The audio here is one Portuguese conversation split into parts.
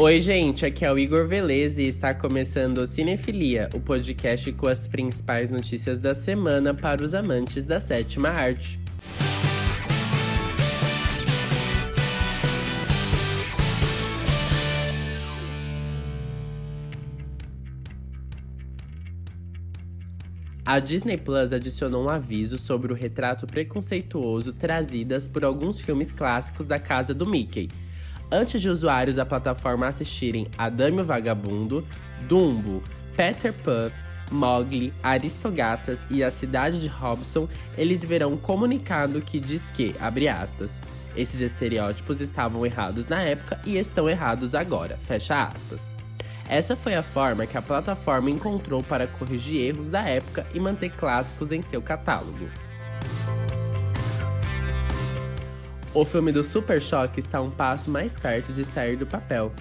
Oi, gente, aqui é o Igor Velez e está começando o Cinefilia, o podcast com as principais notícias da semana para os amantes da sétima arte. A Disney Plus adicionou um aviso sobre o retrato preconceituoso trazidas por alguns filmes clássicos da casa do Mickey. Antes de usuários da plataforma assistirem A Dame Vagabundo, Dumbo, Peter Pan, Mowgli, Aristogatas e a cidade de Hobson, eles verão um comunicado que diz que, abre aspas, esses estereótipos estavam errados na época e estão errados agora, fecha aspas. Essa foi a forma que a plataforma encontrou para corrigir erros da época e manter clássicos em seu catálogo. O filme do Super Choque está um passo mais perto de sair do papel.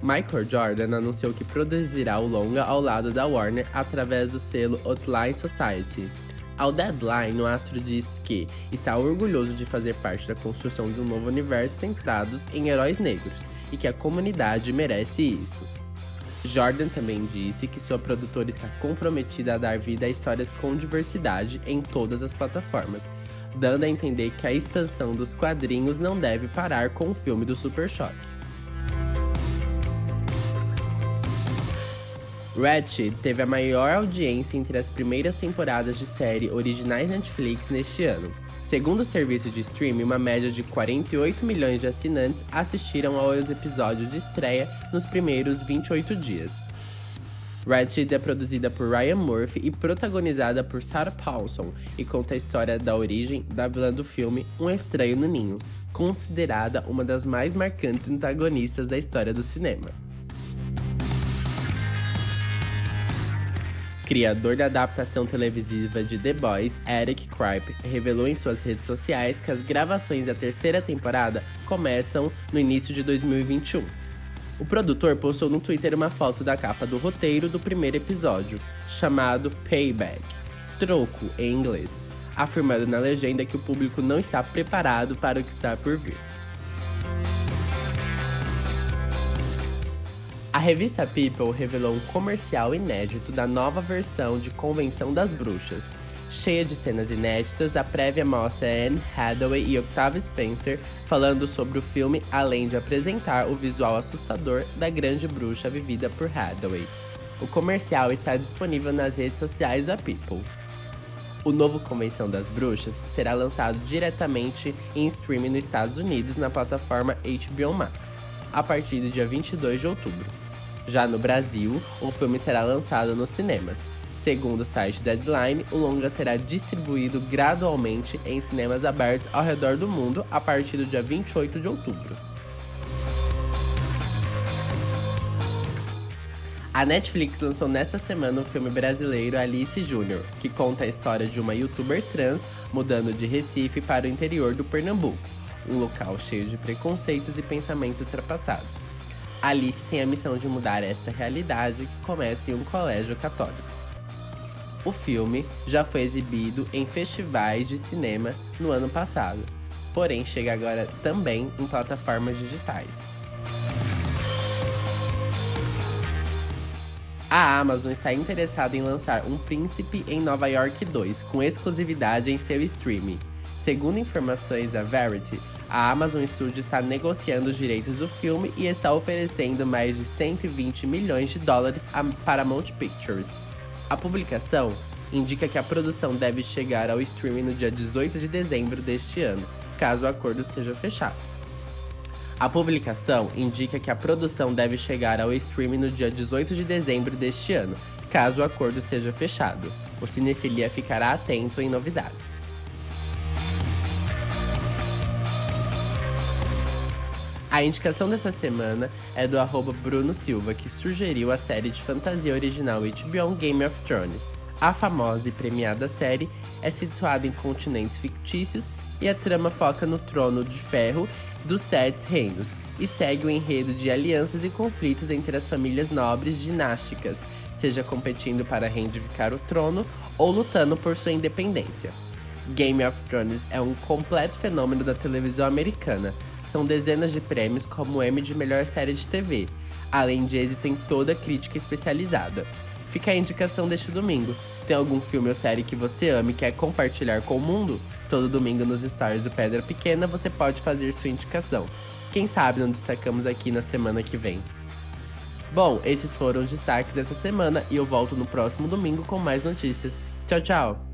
Michael Jordan anunciou que produzirá o longa ao lado da Warner através do selo Outline Society. Ao Deadline, o astro diz que está orgulhoso de fazer parte da construção de um novo universo centrados em heróis negros e que a comunidade merece isso. Jordan também disse que sua produtora está comprometida a dar vida a histórias com diversidade em todas as plataformas, dando a entender que a expansão dos quadrinhos não deve parar com o filme do Super Choque. Ratchet teve a maior audiência entre as primeiras temporadas de série originais Netflix neste ano. Segundo o serviço de streaming, uma média de 48 milhões de assinantes assistiram aos episódios de estreia nos primeiros 28 dias. Ratchet é produzida por Ryan Murphy e protagonizada por Sarah Paulson e conta a história da origem da vilã do filme Um Estranho no Ninho, considerada uma das mais marcantes antagonistas da história do cinema. Criador da adaptação televisiva de The Boys, Eric Kripe, revelou em suas redes sociais que as gravações da terceira temporada começam no início de 2021. O produtor postou no Twitter uma foto da capa do roteiro do primeiro episódio, chamado Payback troco em inglês, afirmando na legenda que o público não está preparado para o que está por vir. A revista People revelou um comercial inédito da nova versão de Convenção das Bruxas. Cheia de cenas inéditas, a prévia mostra Anne Hathaway e Octavia Spencer falando sobre o filme, além de apresentar o visual assustador da grande bruxa vivida por Hathaway. O comercial está disponível nas redes sociais da People. O novo Convenção das Bruxas será lançado diretamente em streaming nos Estados Unidos na plataforma HBO Max, a partir do dia 22 de outubro. Já no Brasil, o filme será lançado nos cinemas. Segundo o site Deadline, o longa será distribuído gradualmente em cinemas abertos ao redor do mundo a partir do dia 28 de outubro. A Netflix lançou nesta semana o filme brasileiro Alice Júnior, que conta a história de uma youtuber trans mudando de Recife para o interior do Pernambuco, um local cheio de preconceitos e pensamentos ultrapassados. Alice tem a missão de mudar esta realidade que começa em um colégio católico. O filme já foi exibido em festivais de cinema no ano passado, porém chega agora também em plataformas digitais. A Amazon está interessada em lançar Um Príncipe em Nova York 2 com exclusividade em seu streaming. Segundo informações da Verity, a Amazon Studios está negociando os direitos do filme e está oferecendo mais de 120 milhões de dólares a Paramount Pictures. A publicação indica que a produção deve chegar ao streaming no dia 18 de dezembro deste ano, caso o acordo seja fechado. A publicação indica que a produção deve chegar ao streaming no dia 18 de dezembro deste ano, caso o acordo seja fechado. O Cinefilia ficará atento em novidades. A indicação dessa semana é do arroba Bruno Silva, que sugeriu a série de fantasia original HBO Game of Thrones. A famosa e premiada série é situada em continentes fictícios e a trama foca no trono de ferro dos Sete Reinos e segue o enredo de alianças e conflitos entre as famílias nobres dinásticas, seja competindo para reivindicar o trono ou lutando por sua independência. Game of Thrones é um completo fenômeno da televisão americana, são dezenas de prêmios como Emmy de melhor série de TV. Além de êxito em toda crítica especializada. Fica a indicação deste domingo. Tem algum filme ou série que você ama e quer compartilhar com o mundo? Todo domingo nos stories do Pedra Pequena você pode fazer sua indicação. Quem sabe não destacamos aqui na semana que vem. Bom, esses foram os destaques dessa semana e eu volto no próximo domingo com mais notícias. Tchau, tchau!